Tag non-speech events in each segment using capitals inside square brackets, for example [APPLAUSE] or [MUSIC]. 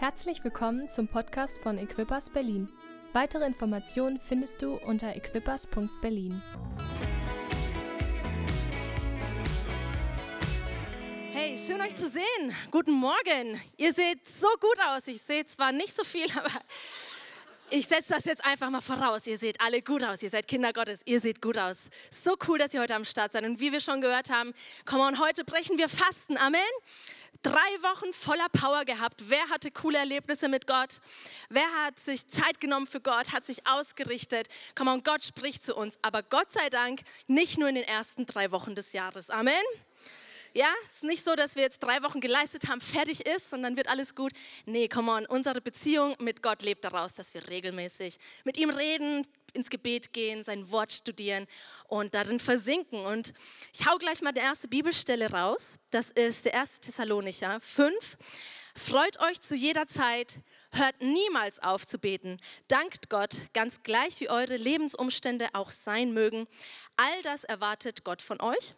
Herzlich willkommen zum Podcast von Equippers Berlin. Weitere Informationen findest du unter equippers.berlin. Hey, schön euch zu sehen. Guten Morgen. Ihr seht so gut aus. Ich sehe zwar nicht so viel, [LAUGHS] aber ich setze das jetzt einfach mal voraus. Ihr seht alle gut aus. Ihr seid Kinder Gottes. Ihr seht gut aus. So cool, dass ihr heute am Start seid. Und wie wir schon gehört haben, komm on, heute brechen wir Fasten. Amen. Drei Wochen voller Power gehabt. Wer hatte coole Erlebnisse mit Gott? Wer hat sich Zeit genommen für Gott, hat sich ausgerichtet? Komm on, Gott spricht zu uns. Aber Gott sei Dank nicht nur in den ersten drei Wochen des Jahres. Amen. Ja, es ist nicht so, dass wir jetzt drei Wochen geleistet haben, fertig ist und dann wird alles gut. Nee, come on, unsere Beziehung mit Gott lebt daraus, dass wir regelmäßig mit ihm reden, ins Gebet gehen, sein Wort studieren und darin versinken. Und ich hau gleich mal die erste Bibelstelle raus. Das ist der 1. Thessalonicher 5. Freut euch zu jeder Zeit, hört niemals auf zu beten. Dankt Gott, ganz gleich wie eure Lebensumstände auch sein mögen. All das erwartet Gott von euch.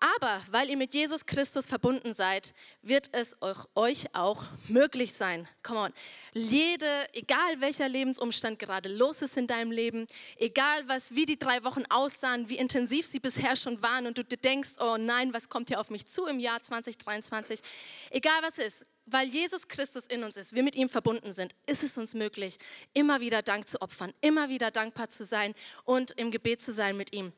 Aber weil ihr mit Jesus Christus verbunden seid, wird es euch auch möglich sein. Come on. Jede, egal welcher Lebensumstand gerade los ist in deinem Leben, egal was, wie die drei Wochen aussahen, wie intensiv sie bisher schon waren und du denkst, oh nein, was kommt hier auf mich zu im Jahr 2023, egal was ist, weil Jesus Christus in uns ist, wir mit ihm verbunden sind, ist es uns möglich, immer wieder Dank zu opfern, immer wieder dankbar zu sein und im Gebet zu sein mit ihm.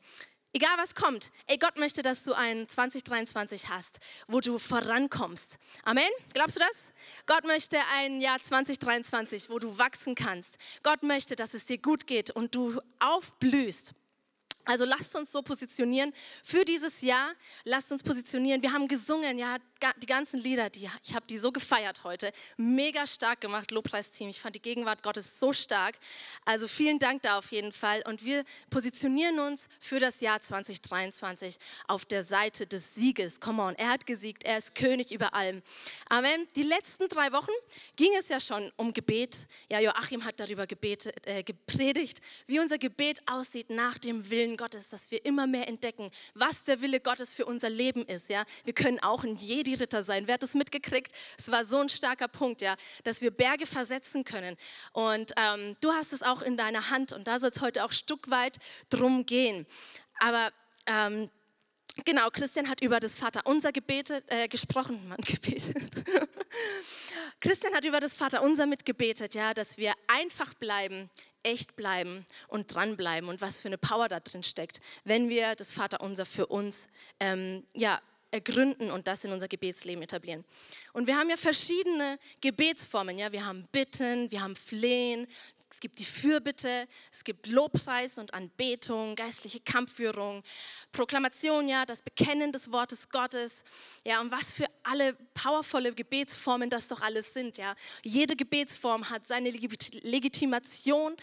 Egal was kommt, ey, Gott möchte, dass du ein 2023 hast, wo du vorankommst. Amen? Glaubst du das? Gott möchte ein Jahr 2023, wo du wachsen kannst. Gott möchte, dass es dir gut geht und du aufblühst. Also lasst uns so positionieren für dieses Jahr. Lasst uns positionieren. Wir haben gesungen, ja, die ganzen Lieder, die, ich habe die so gefeiert heute. Mega stark gemacht, Lobpreisteam. Ich fand die Gegenwart Gottes so stark. Also vielen Dank da auf jeden Fall. Und wir positionieren uns für das Jahr 2023 auf der Seite des Sieges. Come on, er hat gesiegt, er ist König über allem. Amen. Die letzten drei Wochen ging es ja schon um Gebet. Ja, Joachim hat darüber gebetet, äh, gepredigt, wie unser Gebet aussieht nach dem Willen Gottes, dass wir immer mehr entdecken, was der Wille Gottes für unser Leben ist. Ja, wir können auch in jedem Jedi-Ritter sein. Wer hat das mitgekriegt? Es war so ein starker Punkt, ja, dass wir Berge versetzen können. Und ähm, du hast es auch in deiner Hand und da soll es heute auch ein Stück weit drum gehen. Aber ähm, Genau, Christian hat über das Vaterunser gebetet, äh, gesprochen, Mann, [LAUGHS] gebetet. Christian hat über das Vaterunser mitgebetet, ja, dass wir einfach bleiben, echt bleiben und dranbleiben und was für eine Power da drin steckt, wenn wir das Vaterunser für uns, ähm, ja, ergründen und das in unser Gebetsleben etablieren. Und wir haben ja verschiedene Gebetsformen. Ja? Wir haben Bitten, wir haben Flehen, es gibt die Fürbitte, es gibt Lobpreis und Anbetung, geistliche Kampfführung, Proklamation, ja, das Bekennen des Wortes Gottes, ja, und was für alle powervolle Gebetsformen das doch alles sind, ja. Jede Gebetsform hat seine Legitimation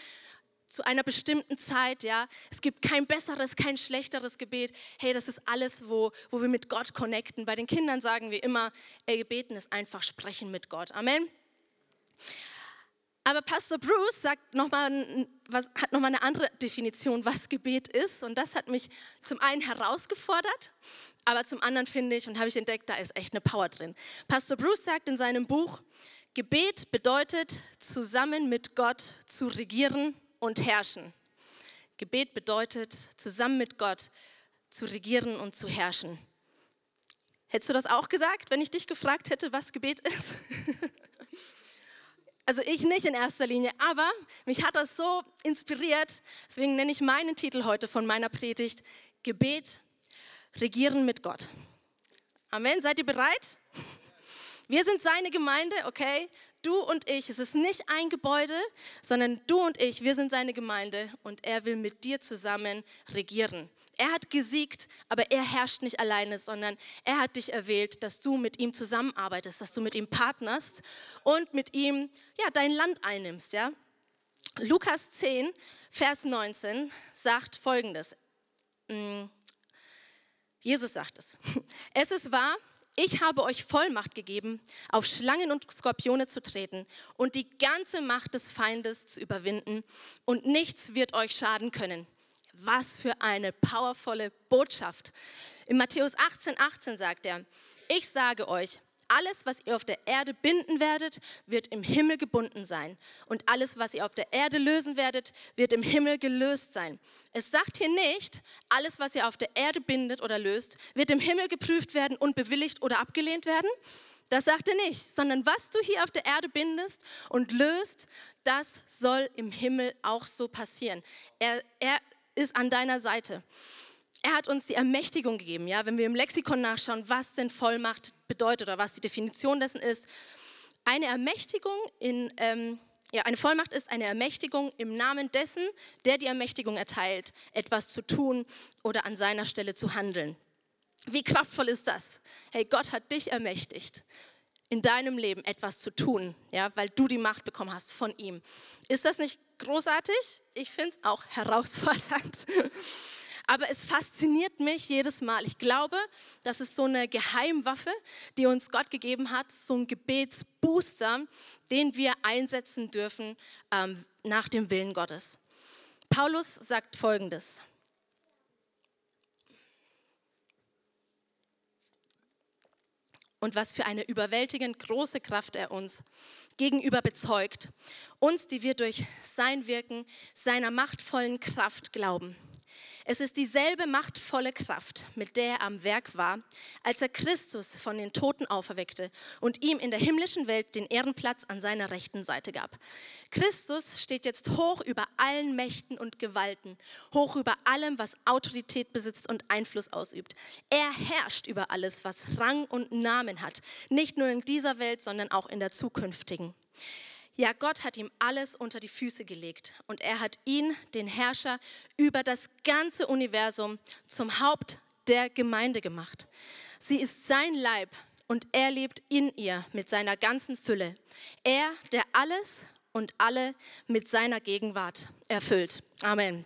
zu einer bestimmten Zeit, ja. Es gibt kein besseres, kein schlechteres Gebet. Hey, das ist alles, wo, wo wir mit Gott connecten. Bei den Kindern sagen wir immer, ey, Gebeten ist einfach sprechen mit Gott. Amen. Aber Pastor Bruce sagt noch mal, was, hat nochmal eine andere Definition, was Gebet ist. Und das hat mich zum einen herausgefordert, aber zum anderen finde ich und habe ich entdeckt, da ist echt eine Power drin. Pastor Bruce sagt in seinem Buch, Gebet bedeutet, zusammen mit Gott zu regieren und herrschen. Gebet bedeutet, zusammen mit Gott zu regieren und zu herrschen. Hättest du das auch gesagt, wenn ich dich gefragt hätte, was Gebet ist? [LAUGHS] Also ich nicht in erster Linie, aber mich hat das so inspiriert, deswegen nenne ich meinen Titel heute von meiner Predigt Gebet, Regieren mit Gott. Amen, seid ihr bereit? Wir sind seine Gemeinde, okay? Du und ich, es ist nicht ein Gebäude, sondern du und ich, wir sind seine Gemeinde und er will mit dir zusammen regieren. Er hat gesiegt, aber er herrscht nicht alleine, sondern er hat dich erwählt, dass du mit ihm zusammenarbeitest, dass du mit ihm partnerst und mit ihm ja, dein Land einnimmst. Ja? Lukas 10, Vers 19 sagt folgendes. Mm, Jesus sagt es. [LAUGHS] Es ist wahr, ich habe euch Vollmacht gegeben, auf Schlangen und Skorpione zu treten und die ganze Macht des Feindes zu überwinden und nichts wird euch schaden können. Was für eine powervolle Botschaft. In Matthäus 18, 18 sagt er, ich sage euch, Alles, was ihr auf der Erde binden werdet, wird im Himmel gebunden sein. Und alles, was ihr auf der Erde lösen werdet, wird im Himmel gelöst sein. Es sagt hier nicht, alles, was ihr auf der Erde bindet oder löst, wird im Himmel geprüft werden und bewilligt oder abgelehnt werden. Das sagt er nicht, sondern was du hier auf der Erde bindest und löst, das soll im Himmel auch so passieren. Er, er ist an deiner Seite. Er hat uns die Ermächtigung gegeben, ja, wenn wir im Lexikon nachschauen, was denn Vollmacht bedeutet oder was die Definition dessen ist. Eine Ermächtigung in, ähm, ja, eine Vollmacht ist eine Ermächtigung im Namen dessen, der die Ermächtigung erteilt, etwas zu tun oder an seiner Stelle zu handeln. Wie kraftvoll ist das? Hey, Gott hat dich ermächtigt, in deinem Leben etwas zu tun, ja, weil du die Macht bekommen hast von ihm. Ist das nicht großartig? Ich finde es auch herausfordernd. [LAUGHS] Aber es fasziniert mich jedes Mal. Ich glaube, das ist so eine Geheimwaffe, die uns Gott gegeben hat, so ein Gebetsbooster, den wir einsetzen dürfen ähm, nach dem Willen Gottes. Paulus sagt Folgendes. Und was für eine überwältigend große Kraft er uns gegenüber bezeugt. Uns, die wir durch sein Wirken, seiner machtvollen Kraft glauben. Es ist dieselbe machtvolle Kraft, mit der er am Werk war, als er Christus von den Toten auferweckte und ihm in der himmlischen Welt den Ehrenplatz an seiner rechten Seite gab. Christus steht jetzt hoch über allen Mächten und Gewalten, hoch über allem, was Autorität besitzt und Einfluss ausübt. Er herrscht über alles, was Rang und Namen hat, nicht nur in dieser Welt, sondern auch in der zukünftigen. Ja, Gott hat ihm alles unter die Füße gelegt und er hat ihn, den Herrscher über das ganze Universum, zum Haupt der Gemeinde gemacht. Sie ist sein Leib und er lebt in ihr mit seiner ganzen Fülle. Er, der alles und alle mit seiner Gegenwart erfüllt. Amen.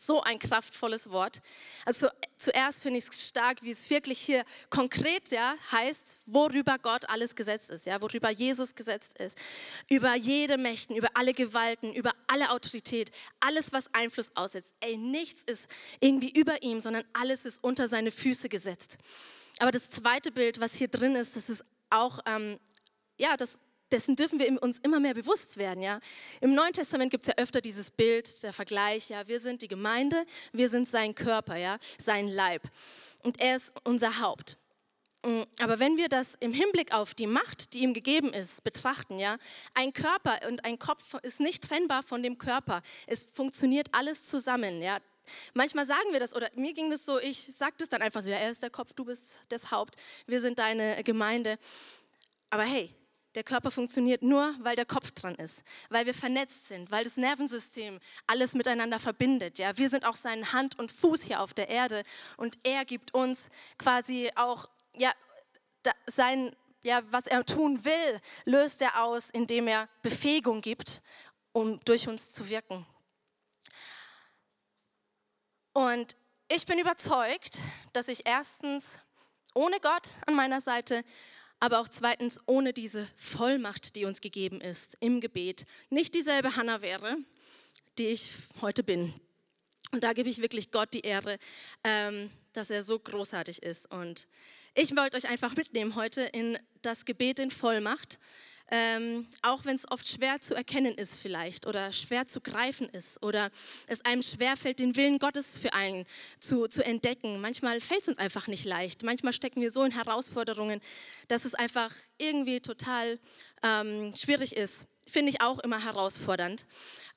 So ein kraftvolles Wort. Also zuerst finde ich es stark, wie es wirklich hier konkret ja, heißt, worüber Gott alles gesetzt ist, ja, worüber Jesus gesetzt ist. Über jede Mächten, über alle Gewalten, über alle Autorität, alles, was Einfluss aussetzt. Ey, nichts ist irgendwie über ihm, sondern alles ist unter seine Füße gesetzt. Aber das zweite Bild, was hier drin ist, das ist auch, ähm, ja, das dessen dürfen wir uns immer mehr bewusst werden. Ja? Im Neuen Testament gibt es ja öfter dieses Bild, der Vergleich, ja, wir sind die Gemeinde, wir sind sein Körper, ja, sein Leib. Und er ist unser Haupt. Mm, aber wenn wir das im Hinblick auf die Macht, die ihm gegeben ist, betrachten, ja, ein Körper und ein Kopf ist nicht trennbar von dem Körper. Es funktioniert alles zusammen, ja. Manchmal sagen wir das, oder mir ging das so, ich sage das dann einfach so, ja, er ist der Kopf, du bist das Haupt, wir sind deine Gemeinde. Aber hey, der Körper funktioniert nur, weil der Kopf dran ist, weil wir vernetzt sind, weil das Nervensystem alles miteinander verbindet. Ja, wir sind auch sein Hand und Fuß hier auf der Erde und er gibt uns quasi auch ja sein ja was er tun will, löst er aus, indem er Befähigung gibt, um durch uns zu wirken. Und ich bin überzeugt, dass ich erstens ohne Gott an meiner Seite aber auch zweitens ohne diese Vollmacht, die uns gegeben ist im Gebet, nicht dieselbe Hannah wäre, die ich heute bin. Und da gebe ich wirklich Gott die Ehre, ähm, dass er so großartig ist. Und ich wollte euch einfach mitnehmen heute in das Gebet in Vollmacht. Ähm, auch wenn es oft schwer zu erkennen ist vielleicht oder schwer zu greifen ist oder es einem schwerfällt, den Willen Gottes für einen zu, zu entdecken. Manchmal fällt es uns einfach nicht leicht. Manchmal stecken wir so in Herausforderungen, dass es einfach irgendwie total ähm, schwierig ist. Finde ich auch immer herausfordernd.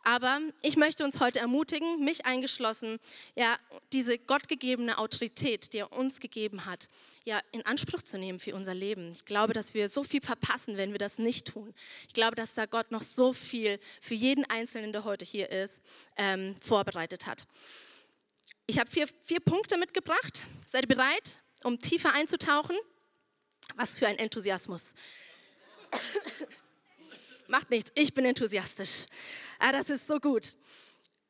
Aber ich möchte uns heute ermutigen, mich eingeschlossen, ja, diese gottgegebene Autorität, die er uns gegeben hat, ja, in Anspruch zu nehmen für unser Leben. Ich glaube, dass wir so viel verpassen, wenn wir das nicht tun. Ich glaube, dass da Gott noch so viel für jeden Einzelnen, der heute hier ist, ähm, vorbereitet hat. Ich habe vier, vier Punkte mitgebracht. Seid ihr bereit, um tiefer einzutauchen? Was für ein Enthusiasmus. [COUGHS] Macht nichts, ich bin enthusiastisch. Ah, das ist so gut.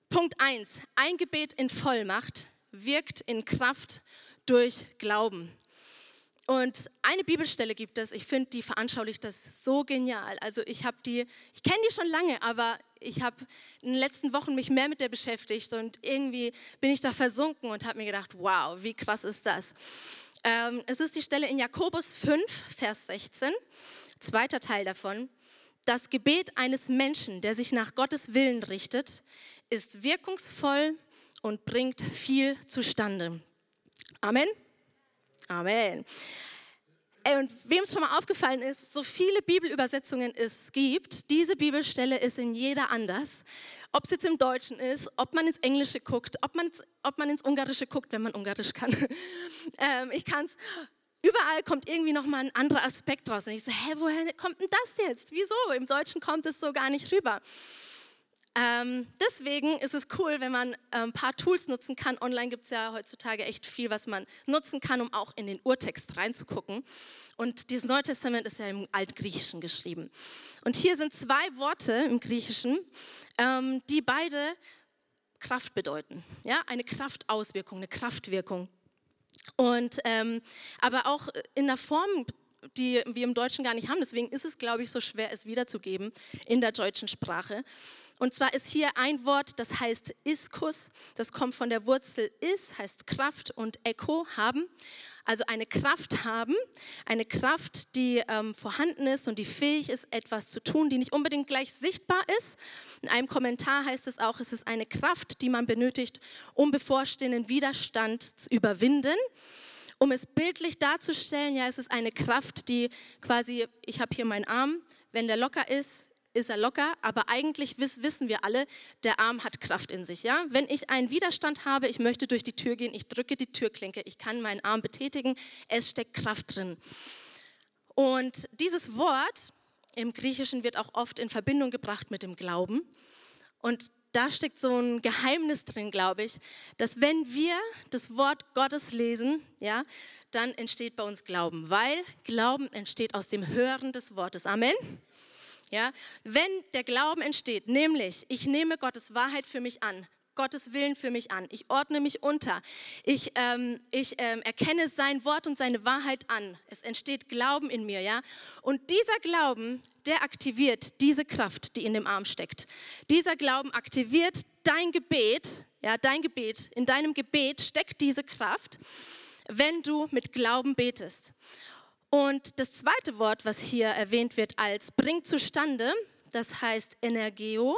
Punkt 1. Ein Gebet in Vollmacht wirkt in Kraft durch Glauben. Und eine Bibelstelle gibt es, ich finde, die veranschaulicht das so genial. Also ich habe die, ich kenne die schon lange, aber ich habe in den letzten Wochen mich mehr mit der beschäftigt und irgendwie bin ich da versunken und habe mir gedacht, wow, wie krass ist das? Ähm, es ist die Stelle in Jakobus 5, Vers 16, zweiter Teil davon. Das Gebet eines Menschen, der sich nach Gottes Willen richtet, ist wirkungsvoll und bringt viel zustande. Amen. Amen. Und wem es schon mal aufgefallen ist, so viele Bibelübersetzungen es gibt, diese Bibelstelle ist in jeder anders. Ob es jetzt im Deutschen ist, ob man ins Englische guckt, ob man, ob man ins Ungarische guckt, wenn man Ungarisch kann. [LAUGHS] ähm, ich kann es, überall kommt irgendwie nochmal ein anderer Aspekt raus. Und ich so, hä, woher kommt denn das jetzt? Wieso? Im Deutschen kommt es so gar nicht rüber. Ähm, deswegen ist es cool, wenn man äh, ein paar Tools nutzen kann. Online gibt es ja heutzutage echt viel, was man nutzen kann, um auch in den Urtext reinzugucken. Und dieses Neue Testament ist ja im Altgriechischen geschrieben. Und hier sind zwei Worte im Griechischen, ähm, die beide Kraft bedeuten. Ja, eine Kraftauswirkung, eine Kraftwirkung. Und ähm, aber auch in einer Form die wir im Deutschen gar nicht haben. Deswegen ist es, glaube ich, so schwer, es wiederzugeben in der deutschen Sprache. Und zwar ist hier ein Wort, das heißt Iskus. Das kommt von der Wurzel is, heißt Kraft und Echo, haben. Also eine Kraft haben, eine Kraft, die ähm, vorhanden ist und die fähig ist, etwas zu tun, die nicht unbedingt gleich sichtbar ist. In einem Kommentar heißt es auch, es ist eine Kraft, die man benötigt, um bevorstehenden Widerstand zu überwinden. Um es bildlich darzustellen, ja, es ist eine Kraft, die quasi, ich habe hier meinen Arm, wenn der locker ist, ist er locker, aber eigentlich wissen wir alle, der Arm hat Kraft in sich. Ja? Wenn ich einen Widerstand habe, ich möchte durch die Tür gehen, ich drücke die Türklinke, ich kann meinen Arm betätigen, es steckt Kraft drin. Und dieses Wort im Griechischen wird auch oft in Verbindung gebracht mit dem Glauben. Und da steckt so ein Geheimnis drin, glaube ich, dass wenn wir das Wort Gottes lesen, ja, dann entsteht bei uns Glauben, weil Glauben entsteht aus dem Hören des Wortes. Amen. Ja? Wenn der Glauben entsteht, nämlich ich nehme Gottes Wahrheit für mich an, Gottes Willen für mich an. Ich ordne mich unter. Ich, ähm, ich ähm, erkenne sein Wort und seine Wahrheit an. Es entsteht Glauben in mir, ja. Und dieser Glauben, der aktiviert diese Kraft, die in dem Arm steckt. Dieser Glauben aktiviert dein Gebet, ja, dein Gebet. In deinem Gebet steckt diese Kraft, wenn du mit Glauben betest. Und das zweite Wort, was hier erwähnt wird als bringt zustande, das heißt Energeo.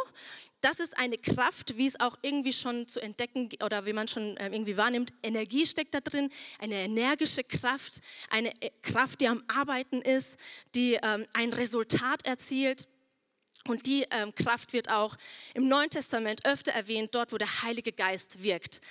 Das ist eine Kraft, wie es auch irgendwie schon zu entdecken oder wie man schon ähm, irgendwie wahrnimmt. Energie steckt da drin, eine energische Kraft, eine äh, Kraft, die am Arbeiten ist, die ähm, ein Resultat erzielt. Und die ähm, Kraft wird auch im Neuen Testament öfter erwähnt, dort wo der Heilige Geist wirkt.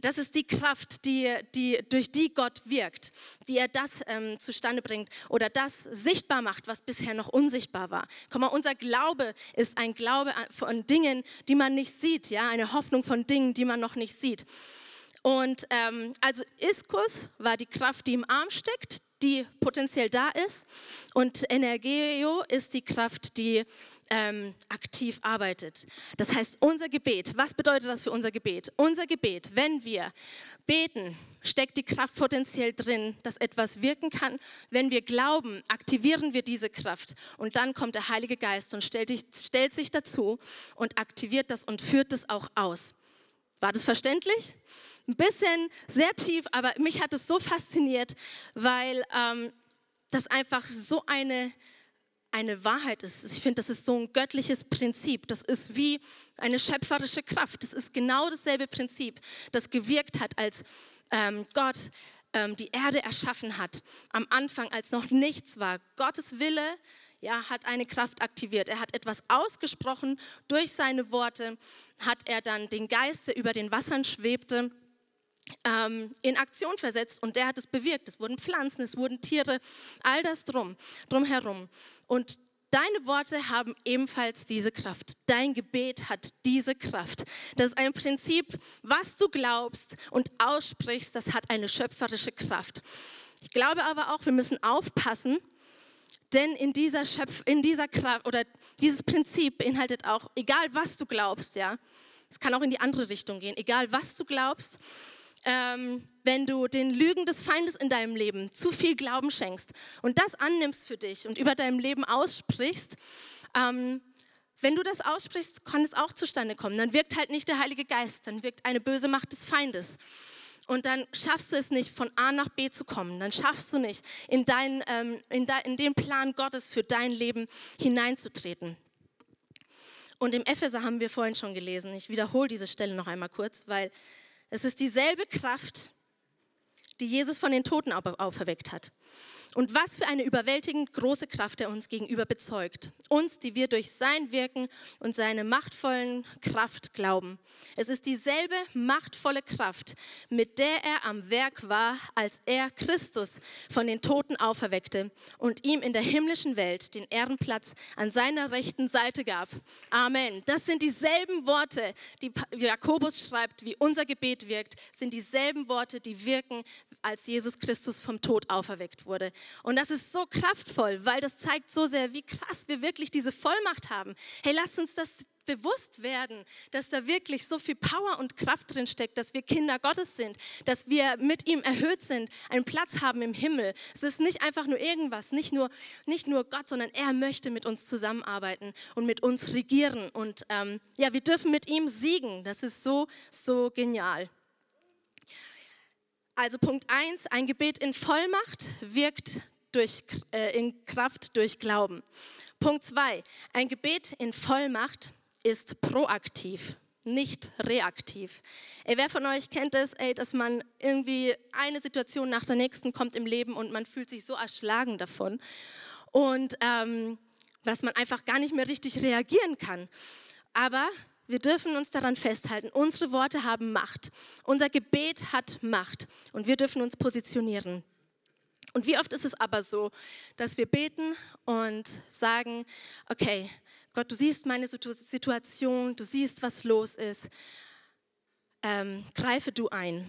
Das ist die Kraft, die, die, durch die Gott wirkt, die er das ähm, zustande bringt oder das sichtbar macht, was bisher noch unsichtbar war. Komm mal, unser Glaube ist ein Glaube von Dingen, die man nicht sieht, ja, eine Hoffnung von Dingen, die man noch nicht sieht. Und ähm, also Iskus war die Kraft, die im Arm steckt, die potenziell da ist. Und Energeo ist die Kraft, die ähm, aktiv arbeitet. Das heißt, unser Gebet, was bedeutet das für unser Gebet? Unser Gebet, wenn wir beten, steckt die Kraft potenziell drin, dass etwas wirken kann. Wenn wir glauben, aktivieren wir diese Kraft und dann kommt der Heilige Geist und stellt, stellt sich dazu und aktiviert das und führt das auch aus. War das verständlich? Ein bisschen sehr tief, aber mich hat es so fasziniert, weil ähm, das einfach so eine eine Wahrheit ist. Ich finde, das ist so ein göttliches Prinzip. Das ist wie eine schöpferische Kraft. Das ist genau dasselbe Prinzip, das gewirkt hat, als ähm, Gott ähm, die Erde erschaffen hat. Am Anfang, als noch nichts war. Gottes Wille ja, hat eine Kraft aktiviert. Er hat etwas ausgesprochen. Durch seine Worte hat er dann den Geist, der über den Wassern schwebte, ähm, in Aktion versetzt und der hat es bewirkt. Es wurden Pflanzen, es wurden Tiere, all das drum, drumherum. Und deine Worte haben ebenfalls diese Kraft. Dein Gebet hat diese Kraft. Das ist ein Prinzip, was du glaubst und aussprichst, das hat eine schöpferische Kraft. Ich glaube aber auch, wir müssen aufpassen, denn in dieser, Schöpf in dieser Kraft oder dieses Prinzip beinhaltet auch, egal was du glaubst, ja, es kann auch in die andere Richtung gehen, egal was du glaubst, ähm, wenn du den Lügen des Feindes in deinem Leben zu viel Glauben schenkst und das annimmst für dich und über deinem Leben aussprichst, ähm, wenn du das aussprichst, kann es auch zustande kommen. Dann wirkt halt nicht der Heilige Geist, dann wirkt eine böse Macht des Feindes. und dann schaffst du es nicht, von A nach B zu kommen. Dann schaffst du nicht, in, dein, ähm, in, de, in den Plan Gottes für dein Leben hineinzutreten. Und im Epheser haben wir vorhin schon gelesen. Ich wiederhole diese Stelle noch einmal kurz, weil es ist dieselbe Kraft, die Jesus von den Toten auferweckt hat. Und was für eine überwältigend große Kraft er uns gegenüber bezeugt. Uns, die wir durch sein Wirken und seine machtvollen Kraft glauben. Es ist dieselbe machtvolle Kraft, mit der er am Werk war, als er Christus von den Toten auferweckte und ihm in der himmlischen Welt den Ehrenplatz an seiner rechten Seite gab. Amen. Das sind dieselben Worte, die Jakobus schreibt, wie unser Gebet wirkt, sind dieselben Worte, die wirken, als Jesus Christus vom Tod auferweckt wurde. Und das ist so kraftvoll, weil das zeigt so sehr, wie krass wir wirklich diese Vollmacht haben. Hey, lasst uns das bewusst werden, dass da wirklich so viel Power und Kraft drin steckt, dass wir Kinder Gottes sind, dass wir mit ihm erhöht sind, einen Platz haben im Himmel. Es ist nicht einfach nur irgendwas, nicht nur, nicht nur Gott, sondern er möchte mit uns zusammenarbeiten und mit uns regieren. Und ähm, ja, wir dürfen mit ihm siegen. Das ist so, so genial. Also Punkt 1, ein Gebet in Vollmacht wirkt durch, äh, in Kraft durch Glauben. Punkt 2, ein Gebet in Vollmacht ist proaktiv, nicht reaktiv. Ey, wer von euch kennt es, ey, dass man irgendwie eine Situation nach der nächsten kommt im Leben und man fühlt sich so erschlagen davon und ähm, dass man einfach gar nicht mehr richtig reagieren kann. Aber wir dürfen uns daran festhalten, unsere Worte haben Macht. Unser Gebet hat Macht und wir dürfen uns positionieren. Und wie oft ist es aber so, dass wir beten und sagen, okay, Gott, du siehst meine Situation, du siehst, was los ist, ähm, greife du ein.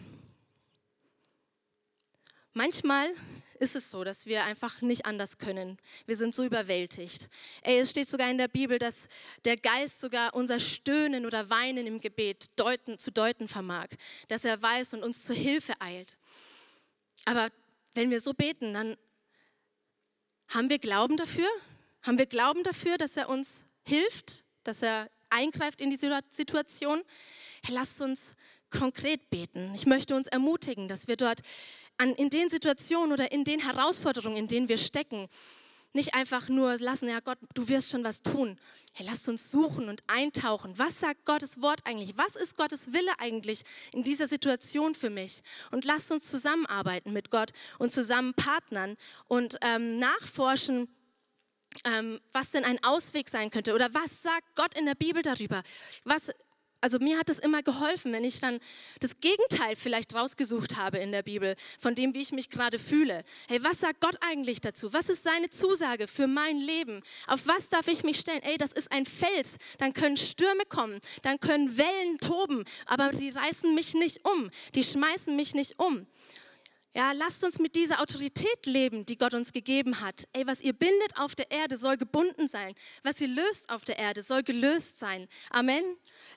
Manchmal ist es so, dass wir einfach nicht anders können. Wir sind so überwältigt. Ey, es steht sogar in der Bibel, dass der Geist sogar unser Stöhnen oder Weinen im Gebet deuten, zu deuten vermag, dass er weiß und uns zur Hilfe eilt. Aber wenn wir so beten, dann haben wir Glauben dafür? Haben wir Glauben dafür, dass er uns hilft, dass er eingreift in die Situation? Hey, lasst uns konkret beten. Ich möchte uns ermutigen, dass wir dort an, in den Situationen oder in den Herausforderungen, in denen wir stecken, nicht einfach nur lassen, ja Gott, du wirst schon was tun. Hey, lasst uns suchen und eintauchen. Was sagt Gottes Wort eigentlich? Was ist Gottes Wille eigentlich in dieser Situation für mich? Und lasst uns zusammenarbeiten mit Gott und zusammen partnern und ähm, nachforschen, ähm, was denn ein Ausweg sein könnte oder was sagt Gott in der Bibel darüber? Was also mir hat es immer geholfen, wenn ich dann das Gegenteil vielleicht rausgesucht habe in der Bibel, von dem, wie ich mich gerade fühle. Hey, was sagt Gott eigentlich dazu? Was ist seine Zusage für mein Leben? Auf was darf ich mich stellen? Ey, das ist ein Fels. Dann können Stürme kommen, dann können Wellen toben, aber die reißen mich nicht um, die schmeißen mich nicht um. Ja, lasst uns mit dieser Autorität leben, die Gott uns gegeben hat. Ey, was ihr bindet auf der Erde, soll gebunden sein. Was ihr löst auf der Erde, soll gelöst sein. Amen.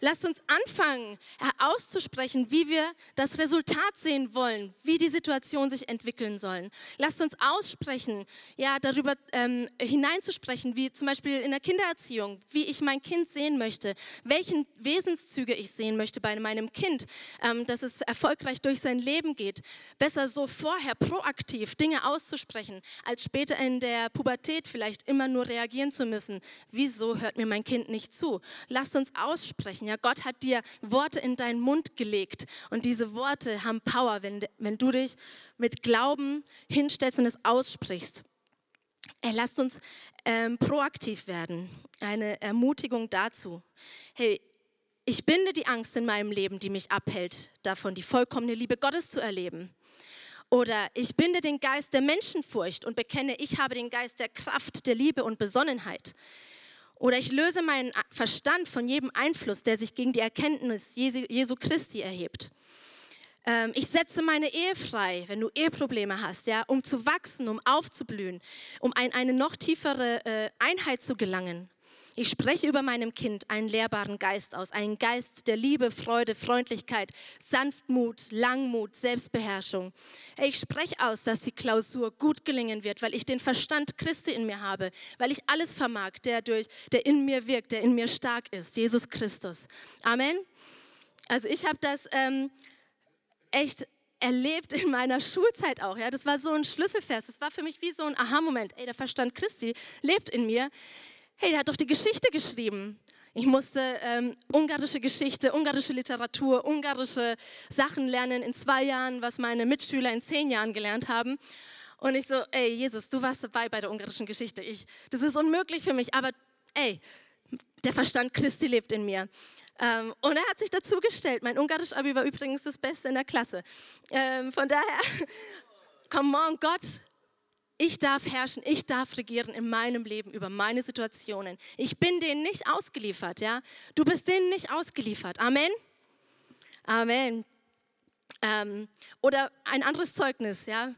Lasst uns anfangen, auszusprechen, wie wir das Resultat sehen wollen, wie die Situation sich entwickeln sollen. Lasst uns aussprechen, ja, darüber ähm, hineinzusprechen, wie zum Beispiel in der Kindererziehung, wie ich mein Kind sehen möchte, welchen Wesenszüge ich sehen möchte bei meinem Kind, ähm, dass es erfolgreich durch sein Leben geht. Besser so vorher proaktiv Dinge auszusprechen, als später in der Pubertät vielleicht immer nur reagieren zu müssen. Wieso hört mir mein Kind nicht zu? Lasst uns aussprechen. Ja, Gott hat dir Worte in deinen Mund gelegt und diese Worte haben Power, wenn, wenn du dich mit Glauben hinstellst und es aussprichst. Er lasst uns ähm, proaktiv werden. Eine Ermutigung dazu. Hey, ich binde die Angst in meinem Leben, die mich abhält, davon die vollkommene Liebe Gottes zu erleben. Oder ich binde den Geist der Menschenfurcht und bekenne, ich habe den Geist der Kraft, der Liebe und Besonnenheit. Oder ich löse meinen Verstand von jedem Einfluss, der sich gegen die Erkenntnis Jesu Christi erhebt. Ähm, ich setze meine Ehe frei, wenn du Eheprobleme hast, ja, um zu wachsen, um aufzublühen, um ein, eine noch tiefere äh, Einheit zu gelangen. Ich spreche über meinem Kind einen lehrbaren Geist aus, einen Geist der Liebe, Freude, Freundlichkeit, Sanftmut, Langmut, Selbstbeherrschung. Ich spreche aus, dass die Klausur gut gelingen wird, weil ich den Verstand Christi in mir habe, weil ich alles vermag, der, durch, der in mir wirkt, der in mir stark ist, Jesus Christus. Amen. Also ich habe das ähm, echt erlebt in meiner [LAUGHS] Schulzeit auch. Ja, das war so ein Schlüsselvers. Das war für mich wie so ein Aha-Moment. Ey, der Verstand Christi lebt in mir. Hey, der hat doch die Geschichte geschrieben. Ich musste ähm, ungarische Geschichte, ungarische Literatur, ungarische Sachen lernen in zwei Jahren, was meine Mitschüler in zehn Jahren gelernt haben. Und ich so, ey, Jesus, du warst dabei bei der ungarischen Geschichte. Ich, das ist unmöglich für mich, aber ey, der Verstand Christi lebt in mir. Ähm, und er hat sich dazugestellt. Mein ungarisch Abi war übrigens das Beste in der Klasse. Ähm, von daher, [LAUGHS] come on, Gott, ich darf herrschen, ich darf regieren in meinem Leben über meine Situationen. Ich bin denen nicht ausgeliefert, ja. Du bist denen nicht ausgeliefert. Amen. Amen. Ähm, oder ein anderes Zeugnis, ja.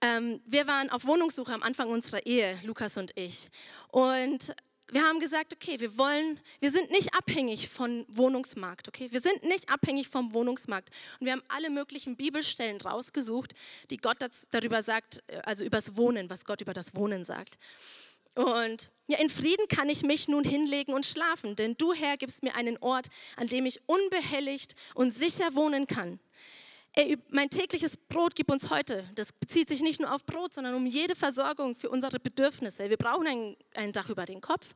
Ähm, wir waren auf Wohnungssuche am Anfang unserer Ehe, Lukas und ich. Und wir haben gesagt, okay, wir wollen, wir sind nicht abhängig vom Wohnungsmarkt, okay? Wir sind nicht abhängig vom Wohnungsmarkt. Und wir haben alle möglichen Bibelstellen rausgesucht, die Gott darüber sagt, äh, also übers Wohnen, was Gott über das Wohnen sagt. Und ja, in Frieden kann ich mich nun hinlegen und schlafen, denn du Herr gibst mir einen Ort, an dem ich unbehelligt und sicher wohnen kann. Mein tägliches Brot gib uns heute. Das bezieht sich nicht nur auf Brot, sondern um jede Versorgung für unsere Bedürfnisse. Wir brauchen ein, ein Dach über den Kopf.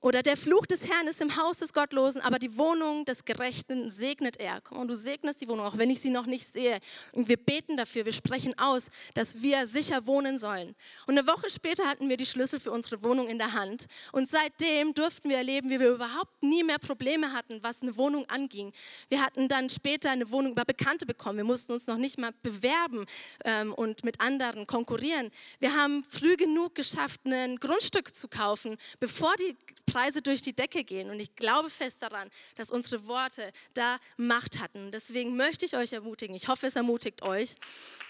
Oder der Fluch des Herrn ist im Haus des Gottlosen, aber die Wohnung des Gerechten segnet er. Komm, und du segnest die Wohnung, auch wenn ich sie noch nicht sehe. Und wir beten dafür, wir sprechen aus, dass wir sicher wohnen sollen. Und eine Woche später hatten wir die Schlüssel für unsere Wohnung in der Hand. Und seitdem durften wir erleben, wie wir überhaupt nie mehr Probleme hatten, was eine Wohnung anging. Wir hatten dann später eine Wohnung über Bekannte bekommen. Wir mussten uns noch nicht mal bewerben ähm, und mit anderen konkurrieren. Wir haben früh genug geschafft, ein Grundstück zu kaufen, bevor die Preise durch die Decke gehen. Und ich glaube fest daran, dass unsere Worte da Macht hatten. Deswegen möchte ich euch ermutigen, ich hoffe, es ermutigt euch,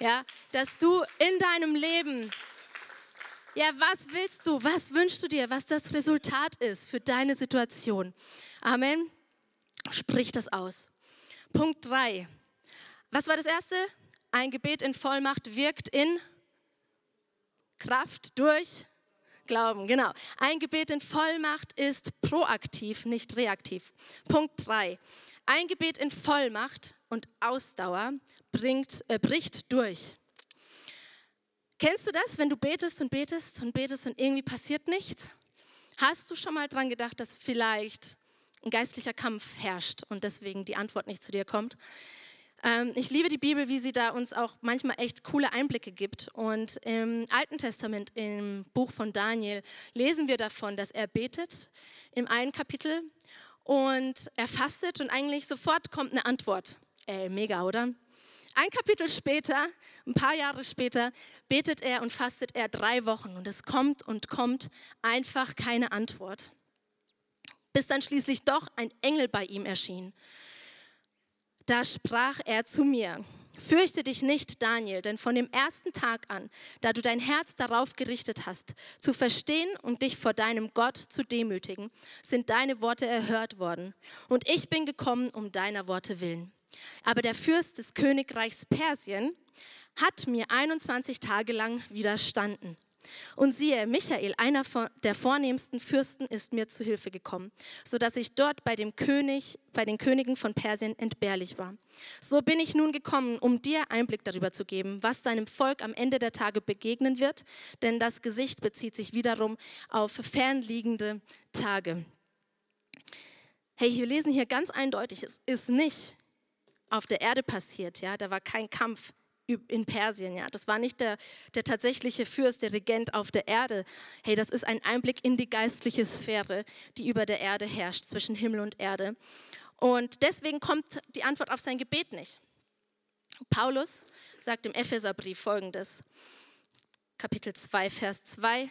ja, dass du in deinem Leben ja, was willst du? Was wünschst du dir? Was das Resultat ist für deine Situation? Amen. Sprich das aus. Punkt 3. Was war das erste? Ein Gebet in Vollmacht wirkt in Kraft durch Glauben, genau. Ein Gebet in Vollmacht ist proaktiv, nicht reaktiv. Punkt 3. Ein Gebet in Vollmacht und Ausdauer bringt, äh, bricht durch. Kennst du das, wenn du betest und betest und betest und irgendwie passiert nichts? Hast du schon mal dran gedacht, dass vielleicht ein geistlicher Kampf herrscht und deswegen die Antwort nicht zu dir kommt? Ähm, ich liebe die Bibel, wie sie da uns auch manchmal echt coole Einblicke gibt. Und im Alten Testament, im Buch von Daniel, lesen wir davon, dass er betet im einen Kapitel und er fastet und eigentlich sofort kommt eine Antwort. Ey, mega, oder? Ein Kapitel später, ein paar Jahre später, betet er und fastet er drei Wochen und es kommt und kommt einfach keine Antwort. Bis dann schließlich doch ein Engel bei ihm erschien da sprach er zu mir, Fürchte dich nicht, Daniel, denn von dem ersten Tag an, da du dein Herz darauf gerichtet hast, zu verstehen und dich vor deinem Gott zu demütigen, sind deine Worte erhört worden. Und ich bin gekommen um deiner Worte willen. Aber der Fürst des Königreichs Persien hat mir 21 Tage lang widerstanden. Und siehe, Michael, einer der vornehmsten Fürsten, ist mir zu Hilfe gekommen, so dass ich dort bei dem König, bei den Königen von Persien entbehrlich war. So bin ich nun gekommen, um dir Einblick darüber zu geben, was deinem Volk am Ende der Tage begegnen wird, denn das Gesicht bezieht sich wiederum auf fernliegende Tage. Hey, wir lesen hier ganz eindeutig, es ist nicht auf der Erde passiert, ja, da war kein Kampf, in Persien. Ja. Das war nicht der, der tatsächliche Fürst, der Regent auf der Erde. Hey, das ist ein Einblick in die geistliche Sphäre, die über der Erde herrscht, zwischen Himmel und Erde. Und deswegen kommt die Antwort auf sein Gebet nicht. Paulus sagt im Epheserbrief folgendes. Kapitel 2, Vers 2.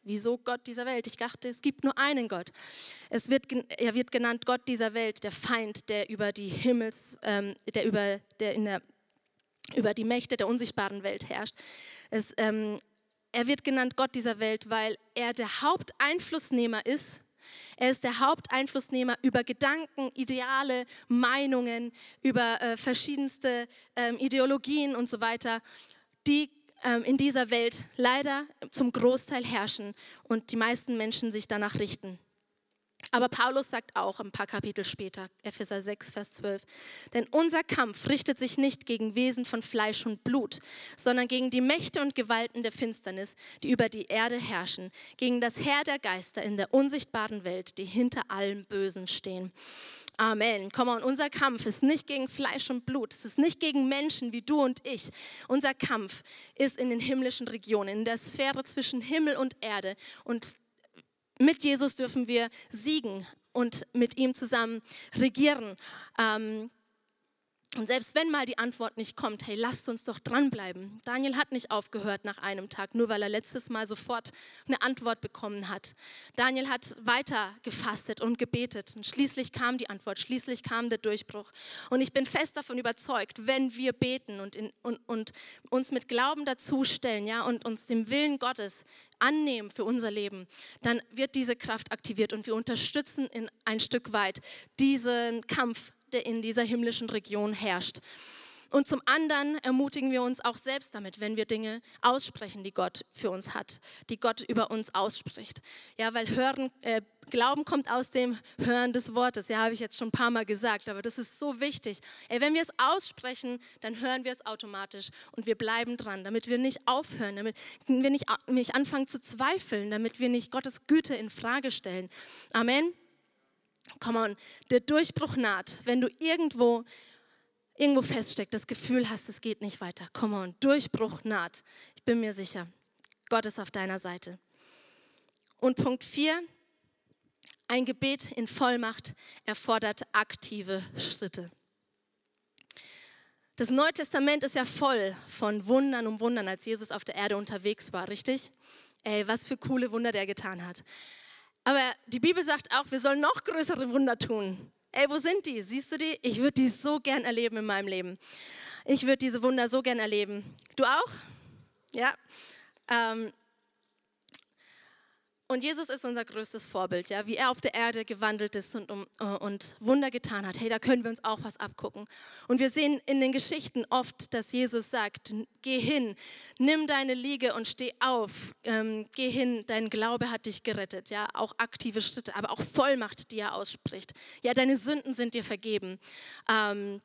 Wieso Gott dieser Welt? Ich dachte, es gibt nur einen Gott. Es wird, er wird genannt Gott dieser Welt, der Feind, der über die Himmels, ähm, der über, der in der über die Mächte der unsichtbaren Welt herrscht. Es, ähm, er wird genannt Gott dieser Welt, weil er der Haupteinflussnehmer ist. Er ist der Haupteinflussnehmer über Gedanken, Ideale, Meinungen, über äh, verschiedenste ähm, Ideologien und so weiter, die in dieser Welt leider zum Großteil herrschen und die meisten Menschen sich danach richten. Aber Paulus sagt auch ein paar Kapitel später, Epheser 6, Vers 12, denn unser Kampf richtet sich nicht gegen Wesen von Fleisch und Blut, sondern gegen die Mächte und Gewalten der Finsternis, die über die Erde herrschen, gegen das Heer der Geister in der unsichtbaren Welt, die hinter allem Bösen stehen. Amen. Komm on, unser Kampf ist nicht gegen Fleisch und Blut. Es ist nicht gegen Menschen wie du und ich. Unser Kampf ist in den himmlischen Regionen, in der Sphäre zwischen Himmel und Erde. Und mit Jesus dürfen wir siegen und mit ihm zusammen regieren. Ähm, und selbst wenn mal die Antwort nicht kommt, hey, lasst uns doch dranbleiben. Daniel hat nicht aufgehört nach einem Tag, nur weil er letztes Mal sofort eine Antwort bekommen hat. Daniel hat weiter gefastet und gebetet und schließlich kam die Antwort, schließlich kam der Durchbruch. Und ich bin fest davon überzeugt, wenn wir beten und, in, und, und uns mit Glauben dazustellen ja, und uns dem Willen Gottes annehmen für unser Leben, dann wird diese Kraft aktiviert und wir unterstützen in ein Stück weit diesen Kampf der in dieser himmlischen Region herrscht. Und zum anderen ermutigen wir uns auch selbst damit, wenn wir Dinge aussprechen, die Gott für uns hat, die Gott über uns ausspricht. Ja, weil Hören, äh, Glauben kommt aus dem Hören des Wortes. Ja, habe ich jetzt schon ein paar Mal gesagt, aber das ist so wichtig. Ey, wenn wir es aussprechen, dann hören wir es automatisch und wir bleiben dran, damit wir nicht aufhören, damit wir nicht, nicht anfangen zu zweifeln, damit wir nicht Gottes Güte in Frage stellen. Amen. Come on, der Durchbruch naht. Wenn du irgendwo, irgendwo feststeckst, das Gefühl hast, es geht nicht weiter. Come on, Durchbruch naht. Ich bin mir sicher, Gott ist auf deiner Seite. Und Punkt 4, ein Gebet in Vollmacht erfordert aktive Schritte. Das Neue Testament ist ja voll von Wundern um Wundern, als Jesus auf der Erde unterwegs war, richtig? Ey, was für coole Wunder der getan hat. Aber die Bibel sagt auch, wir sollen noch größere Wunder tun. Ey, wo sind die? Siehst du die? Ich würde die so gern erleben in meinem Leben. Ich würde diese Wunder so gern erleben. Du auch? Ja. Ähm, und Jesus ist unser größtes Vorbild, ja, wie er auf der Erde gewandelt ist und, um, äh, und Wunder getan hat. Hey, da können wir uns auch was abgucken. Und wir sehen in den Geschichten oft, dass Jesus sagt, geh hin, nimm deine Liege und steh auf. Ähm, geh hin, dein Glaube hat dich gerettet. Ja, auch aktive Schritte, aber auch Vollmacht, die er ausspricht. Ja, deine Sünden sind dir vergeben. Ähm,